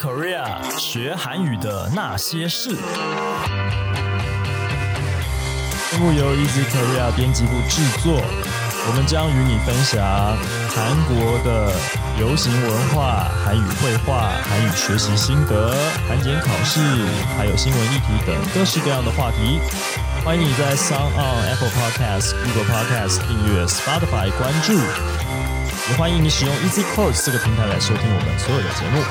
Korea 学韩语的那些事。节目由 Easy Korea 编辑部制作，我们将与你分享韩国的流行文化、韩语绘画、韩语学习心得、韩检考试，还有新闻议题等各式各样的话题。欢迎你在 Sound on Apple Podcast、Google Podcasts 订阅，Spotify 关注，也欢迎你使用 Easy Course 这个平台来收听我们所有的节目。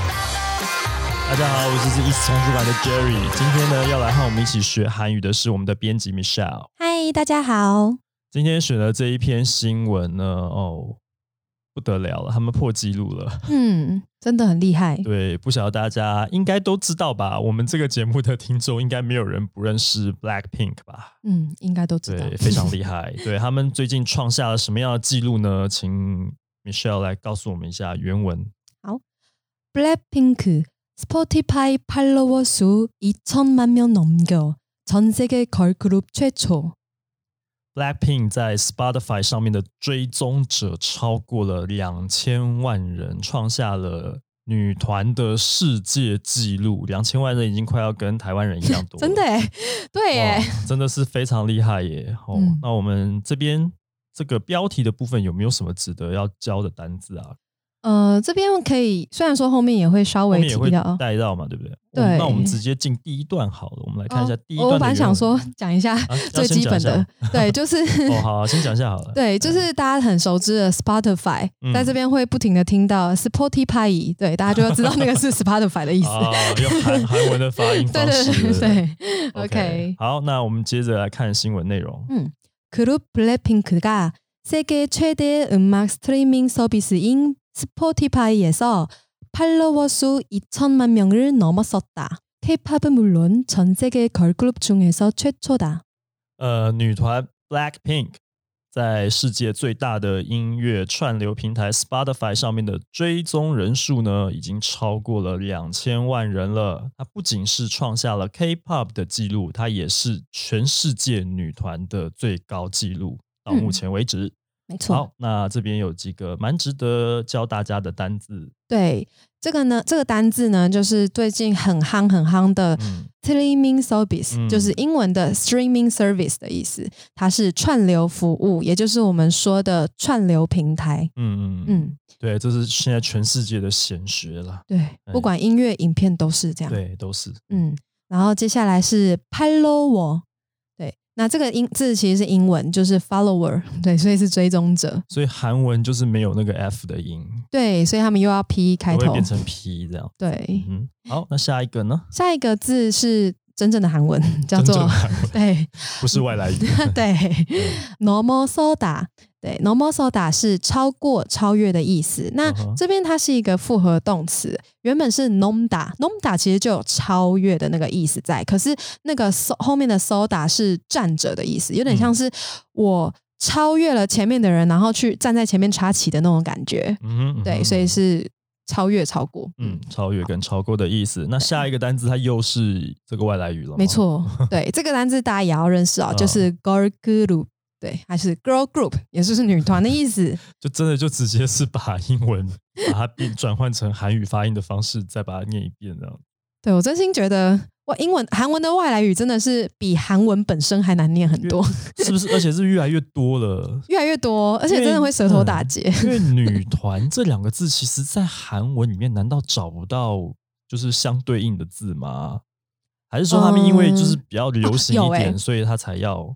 大家好，我是这 Easy 丛书馆的 Jerry，今天呢要来和我们一起学韩语的是我们的编辑 Michelle。嗨，大家好。今天选的这一篇新闻呢，哦，不得了了，他们破纪录了。嗯，真的很厉害。对，不晓得大家应该都知道吧？我们这个节目的听众应该没有人不认识 Black Pink 吧？嗯，应该都知道。对，非常厉害。对他们最近创下了什么样的记录呢？请 Michelle 来告诉我们一下原文。好 ，Blackpink Spotify 팔로워 수 2천만 명 넘겨 전 세계 걸그룹 최초. Blackpink 在 Spotify 上面的追踪者超过了两千万人，创下了女团的世界纪录。两千万人已经快要跟台湾人一样多，真的哎，对哎，真的是非常厉害耶！哦，那我们这边这个标题的部分有没有什么值得要教的单字啊？ 呃，这边可以，虽然说后面也会稍微提到带到嘛，对不对？对，那我们直接进第一段好了，我们来看一下第一段。我本来想说讲一下最基本的，对，就是哦，好，先讲一下好了。对，就是大家很熟知的 Spotify，在这边会不停的听到 Spotify，对，大家就要知道那个是 Spotify 的意思，用韩韩文的发音方式。对，OK。好，那我们接着来看新闻内容。嗯그룹 블랙핑크가 세계 최대 음악 스트리밍 서비스인 스포티파이에서 팔로워 수 2천만 명을 넘었었다. K-팝은 물론 전 세계 걸그룹 중에서 최초다. 呃，女团 Blackpink 在世界最大的音乐串流平台 Spotify 上面的追踪人数呢，已经超过了两千万人了。它不仅是创下了 K-pop 的纪录，它也是全世界女团的最高纪录。到目前为止。 没错，好，那这边有几个蛮值得教大家的单字。对，这个呢，这个单字呢，就是最近很夯很夯的 streaming service，就是英文的 streaming service 的意思，它是串流服务，也就是我们说的串流平台。嗯嗯嗯，对，这是现在全世界的显学了。对，不管音乐、影片都是这样。对，都是。嗯，然后接下来是 follow。那这个英字其实是英文，就是 follower，对，所以是追踪者。所以韩文就是没有那个 f 的音。对，所以他们又要 p 开头，变成 p 这样。对，嗯，好，那下一个呢？下一个字是真正的韩文，叫做 对，不是外来语。对，normal soda。对，normal soda 是超过、超越的意思。那这边它是一个复合动词，原本是 nomda，nomda 其实就有超越的那个意思在。可是那个 so 后面的 soda 是站着的意思，有点像是我超越了前面的人，然后去站在前面插旗的那种感觉。嗯，对，所以是超越、超过。嗯，超越跟超过的意思。那下一个单字它又是这个外来语了。没错，对，这个单字大家也要认识啊，就是 girl group。对，还是 girl group，也就是女团的意思。就真的就直接是把英文把它变转换成韩语发音的方式，再把它念一遍这样。对我真心觉得，哇，英文韩文的外来语真的是比韩文本身还难念很多，是不是？而且是越来越多了，越来越多，而且真的会舌头打结。因为“女团”这两个字，其实在韩文里面难道找不到就是相对应的字吗？还是说他们因为就是比较流行一点，所以他才要？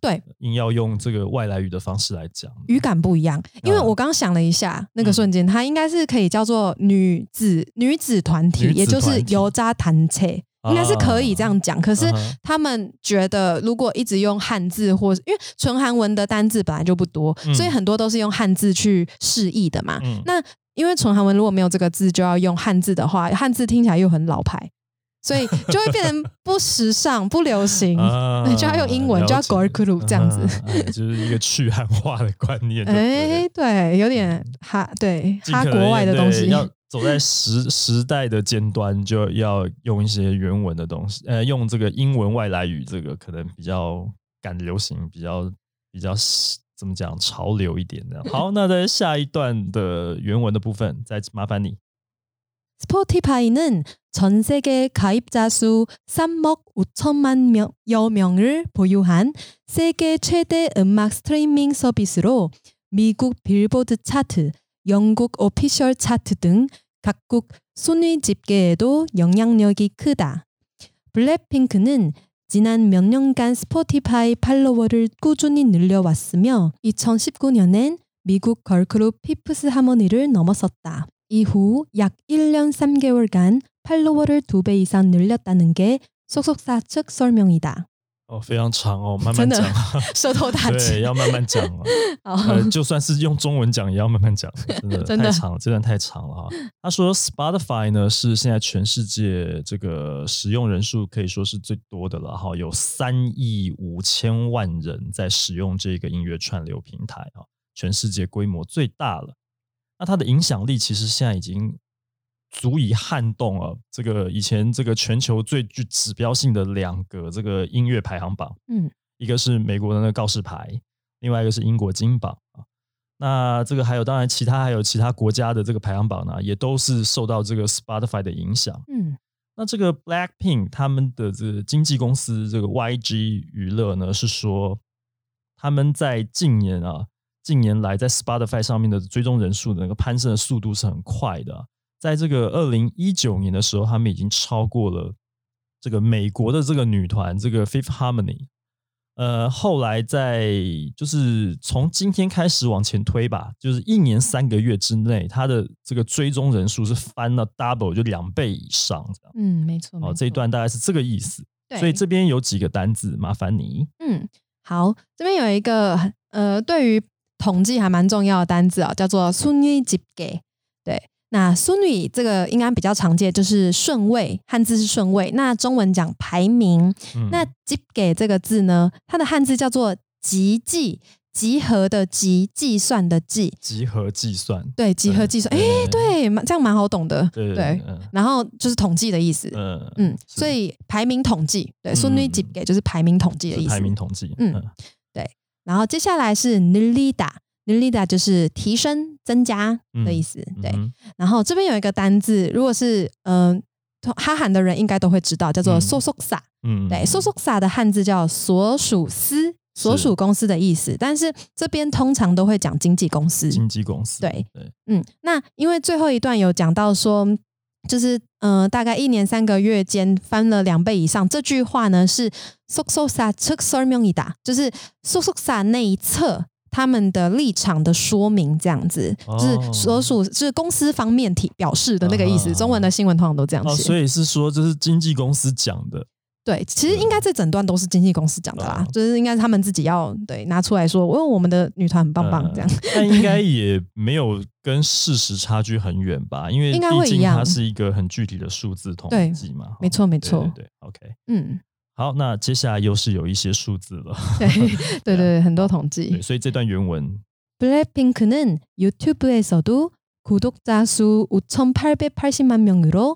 对，硬要用这个外来语的方式来讲，语感不一样。因为我刚想了一下，那个瞬间，它应该是可以叫做女子女子团体，也就是油渣弹车，应该是可以这样讲。可是他们觉得，如果一直用汉字，或因为纯韩文的单字本来就不多，所以很多都是用汉字去示意的嘛。那因为纯韩文如果没有这个字，就要用汉字的话，汉字听起来又很老牌。所以就会变成不时尚、不流行，就要用英文，就要 g o r k u 这样子，就是一个去汉化的观念。哎，对，有点哈，对，哈国外的东西。要走在时时代的尖端，就要用一些原文的东西，呃，用这个英文外来语，这个可能比较赶流行，比较比较怎么讲潮流一点的。好，那在下一段的原文的部分，再麻烦你。 스포티파이는 전 세계 가입자 수 3억 5천만 명여 명을 보유한 세계 최대 음악 스트리밍 서비스로 미국 빌보드 차트, 영국 오피셜 차트 등 각국 순위 집계에도 영향력이 크다. 블랙핑크는 지난 몇 년간 스포티파이 팔로워를 꾸준히 늘려왔으며 2019년엔 미국 걸그룹 피프스 하모니를 넘어섰다. 이후 약 1년 3개월간 팔로워를 2배 이상 늘렸다는 게 소속사 측 설명이다.哦，非常长哦，慢慢讲，舌头打结，对，要慢慢讲哦。呃，就算是用中文讲，也要慢慢讲，真的太长，这段太长了哈。他说，Spotify 呢是现在全世界这个使用人数可以说是最多的了哈，有三亿五千万人在使用这个音乐串流平台啊，全世界规模最大了。 那它的影响力其实现在已经。足以撼动了！这个以前这个全球最具指标性的两个这个音乐排行榜，嗯，一个是美国的那个告示牌，另外一个是英国金榜啊。那这个还有当然其他还有其他国家的这个排行榜呢，也都是受到这个 Spotify 的影响。嗯，那这个 Blackpink 他们的这个经纪公司这个 YG 娱乐呢，是说他们在近年啊近年来在 Spotify 上面的追踪人数的那个攀升的速度是很快的。在这个二零一九年的时候，他们已经超过了这个美国的这个女团这个 Fifth Harmony。呃，后来在就是从今天开始往前推吧，就是一年三个月之内，它的这个追踪人数是翻了 double，就两倍以上这样。嗯，没错。哦，这一段大概是这个意思。所以这边有几个单字，麻烦你。嗯，好，这边有一个呃，对于统计还蛮重要的单字啊，叫做 “suni jibge”。对，那 “suni” 这个应该比较常见，就是顺位，汉字是顺位。那中文讲排名，那 “jibge” 这个字呢，它的汉字叫做“集计”，集合的“集”，计算的“计”，集合计算。对，集合计算，哎，对，这样蛮好懂的。对，然后就是统计的意思。嗯嗯，所以排名统计，对，“suni jibge” 就是排名统计的意思。排名统计，嗯。然后接下来是 nilida。Lida 就是提升、增加的意思，对。然后这边有一个单字，如果是嗯哈韩的人应该都会知道，叫做 “sososa”。嗯，对，“sososa” 的汉字叫所属司、所属公司的意思。但是这边通常都会讲经纪公司。经纪公司，对对。嗯，那因为最后一段有讲到说，就是，嗯，大概一年三个月间翻了两倍以上。这句话呢是 “so so sad”，就是 “soksa” 那一侧他们的立场的说明，这样子，就是所属，就是公司方面提表示的那个意思。中文的新闻通常都这样哦，所以是说这是经纪公司讲的。对，其实应该这整段都是经纪公司讲的啦，就是应该他们自己要对拿出来说，因为我们的女团很棒棒这样。但应该也没有跟事实差距很远吧？因为毕竟它是一个很具体的数字统计嘛。没错，没错。对，OK，嗯。好，那接下来又是有一些数字了。对对对，很多统计。所以这段原文，Blackpink는 유튜브에서도 구독자 수 5,880만 명으로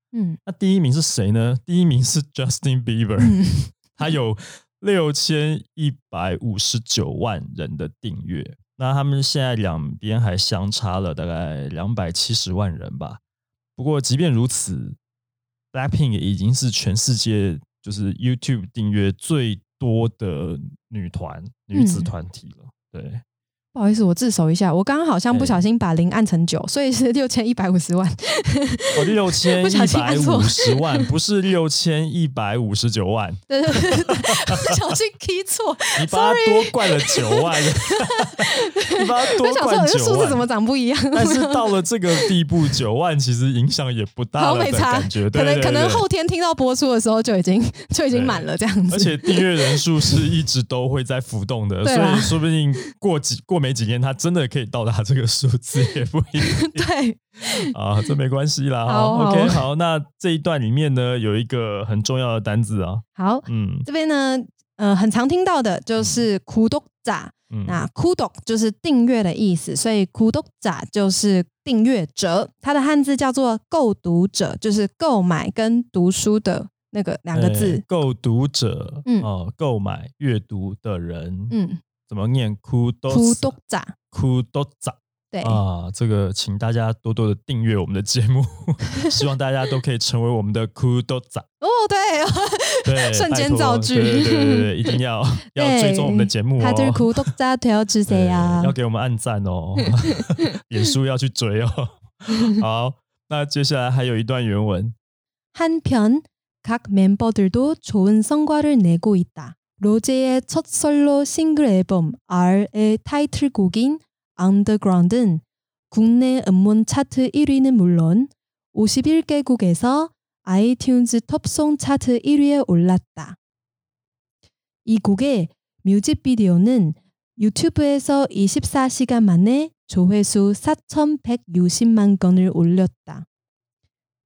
嗯，那第一名是谁呢？第一名是 Justin Bieber，他有六千一百五十九万人的订阅，那他们现在两边还相差了大概两百七十万人吧。不过即便如此，Blackpink 已经是全世界就是 YouTube 订阅最。多的女团、女子团体了，对。不好意思，我自首一下，我刚刚好像不小心把零按成九，所以是六千一百五十万。哦，六千 一百五十万，不是六千一百五十九万。对 对对，不小心 key 错，你把它多灌了九万。你把它多灌九万，数字怎么长不一样？但是到了这个地步，九万其实影响也不大了的感觉。可能可能后天听到播出的时候就已经就已经满了这样子。而且订阅人数是一直都会在浮动的，所以说不定过几过。没几年，它真的可以到达这个数字，也不一定。对 啊，这没关系啦。好，OK，好，那这一段里面呢，有一个很重要的单字啊。好，嗯，这边呢，呃，很常听到的就是“苦读者”。那“苦读”就是订阅的意思，所以“苦读者”就是订阅者。它的汉字叫做“购读者”，就是购买跟读书的那个两个字。购读者，嗯，哦，购买阅读的人，嗯。怎么念？库多库多扎，库多扎。对啊，这个请大家多多的订阅我们的节目，希望大家都可以成为我们的库多扎。哦，对，对，瞬间造句，对对对，一定要要追踪我们的节目哦。他就是库多扎，他要吃谁呀？要给我们按赞哦，脸书要去追哦。好，那接下来还有一段原文。한편각멤버들도좋은성과를내고있다 로제의 첫 솔로 싱글 앨범 R의 타이틀곡인 Underground은 국내 음원 차트 1위는 물론 51개국에서 아이튠즈 톱송 차트 1위에 올랐다. 이 곡의 뮤직비디오는 유튜브에서 24시간 만에 조회수 4,160만 건을 올렸다.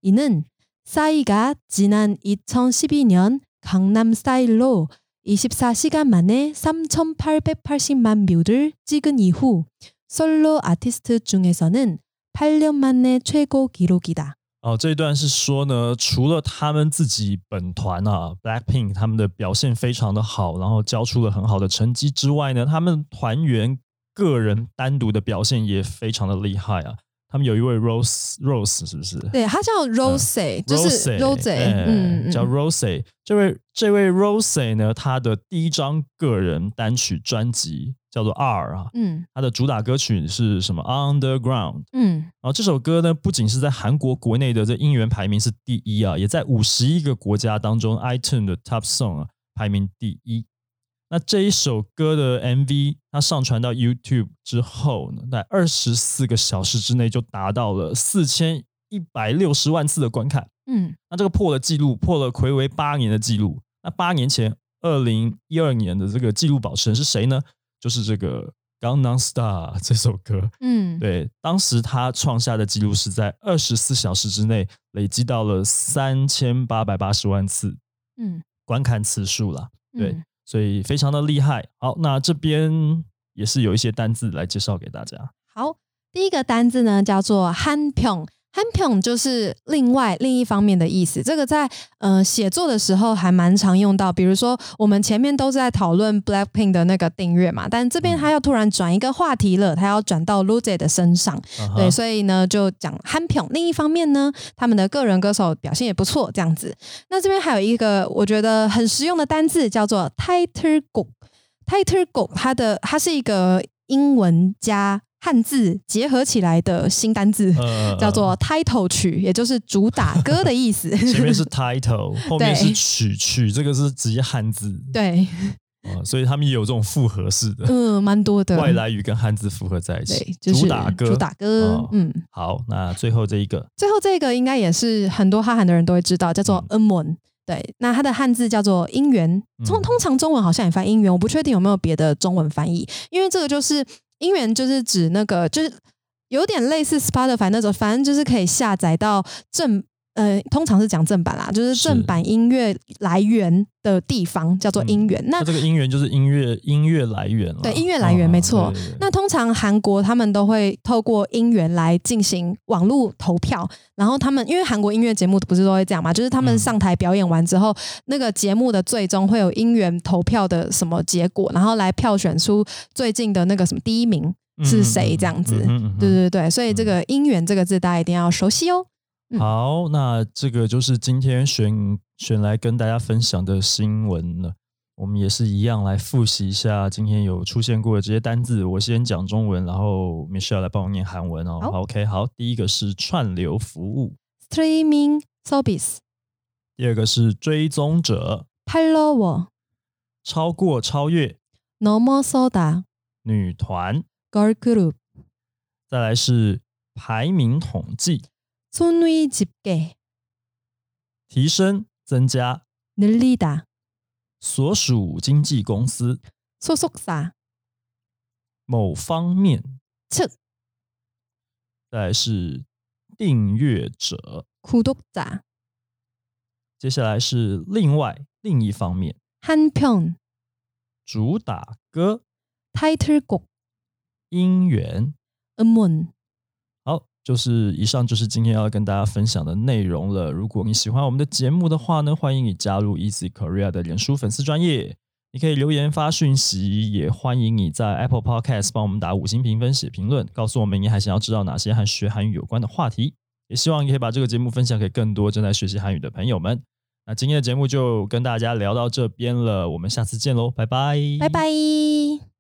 이는 싸이가 지난 2012년 강남 스타일로 24시간 만에 3,880만 뷰를 찍은 이후 솔로 아티스트 중에서는 8년 만에 최고 기록이다. 哦，这一段是说呢，除了他们自己本团啊，Blackpink 他们的表现非常的好，然后交出了很好的成绩之外呢，他们团员个人单独的表现也非常的厉害啊。 他们有一位 Rose Rose 是不是？对，他叫 Rose，就是 Rose，嗯，叫 Rose。这位这位 Rose 呢，他的第一张个人单曲专辑叫做 R 啊，嗯，他的主打歌曲是什么？Underground，嗯，然后这首歌呢，不仅是在韩国国内的这音源排名是第一啊，也在五十一个国家当中 iTunes 的 Top Song 啊排名第一。那这一首歌的 MV，它上传到 YouTube 之后呢，在二十四个小时之内就达到了四千一百六十万次的观看。嗯，那这个破了记录，破了魁违八年的记录。那八年前，二零一二年的这个记录保持人是谁呢？就是这个《Gangnam Star》这首歌。嗯，对，当时他创下的记录是在二十四小时之内累积到了三千八百八十万次。嗯，观看次数了。对。所以非常的厉害。好，那这边也是有一些单字来介绍给大家。好，第一个单字呢叫做 Han Pyong。h a n p y o n 就是另外另一方面的意思，这个在呃写作的时候还蛮常用到。比如说，我们前面都在讨论 Blackpink 的那个订阅嘛，但这边他要突然转一个话题了，他要转到 l u z e 的身上，对，所以呢就讲 h a n p y o n 另一方面呢，他们的个人歌手表现也不错，这样子。那这边还有一个我觉得很实用的单字叫做 Title Go。Title Go 它的它是一个英文加。汉字结合起来的新单字叫做 title 曲，也就是主打歌的意思。前面是 title，后面是曲曲，这个是直接汉字。对，所以他们也有这种复合式的，嗯，蛮多的。外来语跟汉字复合在一起。主打歌，主打歌，嗯，好，那最后这一个，最后这个应该也是很多哈韩的人都会知道，叫做 o n 对，那它的汉字叫做姻缘，通通常中文好像也翻姻缘，我不确定有没有别的中文翻译，因为这个就是。音源就是指那个，就是有点类似 Spotify 那种，反正就是可以下载到正。呃，通常是讲正版啦，就是正版音乐来源的地方叫做音源。那这个音源就是音乐音乐来源了。对，音乐来源没错。那通常韩国他们都会透过音源来进行网络投票，然后他们因为韩国音乐节目不是都会这样嘛，就是他们上台表演完之后，那个节目的最终会有音源投票的什么结果，然后来票选出最近的那个什么第一名是谁这样子。对对对，所以这个音源这个字大家一定要熟悉哦。好，那这个就是今天选选来跟大家分享的新闻了。我们也是一样来复习一下今天有出现过的这些单字。我先讲中文，然后 Michelle 来帮我念韩文哦。OK，好，第一个是串流服务 （streaming service），第二个是追踪者 （follower），超过、超越 （넘어서 다），女团 （girl group），再来是排名统计。 순위집계提升增加늘리다所属经纪公司소속사 某方面，侧再是订阅者，구독 자， 接下来是另外另一方面，한 편， 主打歌， 타이틀 곡， 音源， 음원。 就是以上就是今天要跟大家分享的内容了。如果你喜欢我们的节目的话呢，欢迎你加入 Easy Korea 的脸书粉丝专业。你可以留言发讯息，也欢迎你在 Apple Podcast 帮我们打五星评分、写评论，告诉我们你还想要知道哪些和学韩语有关的话题。也希望你可以把这个节目分享给更多正在学习韩语的朋友们。那今天的节目就跟大家聊到这边了，我们下次见喽，拜拜，拜拜。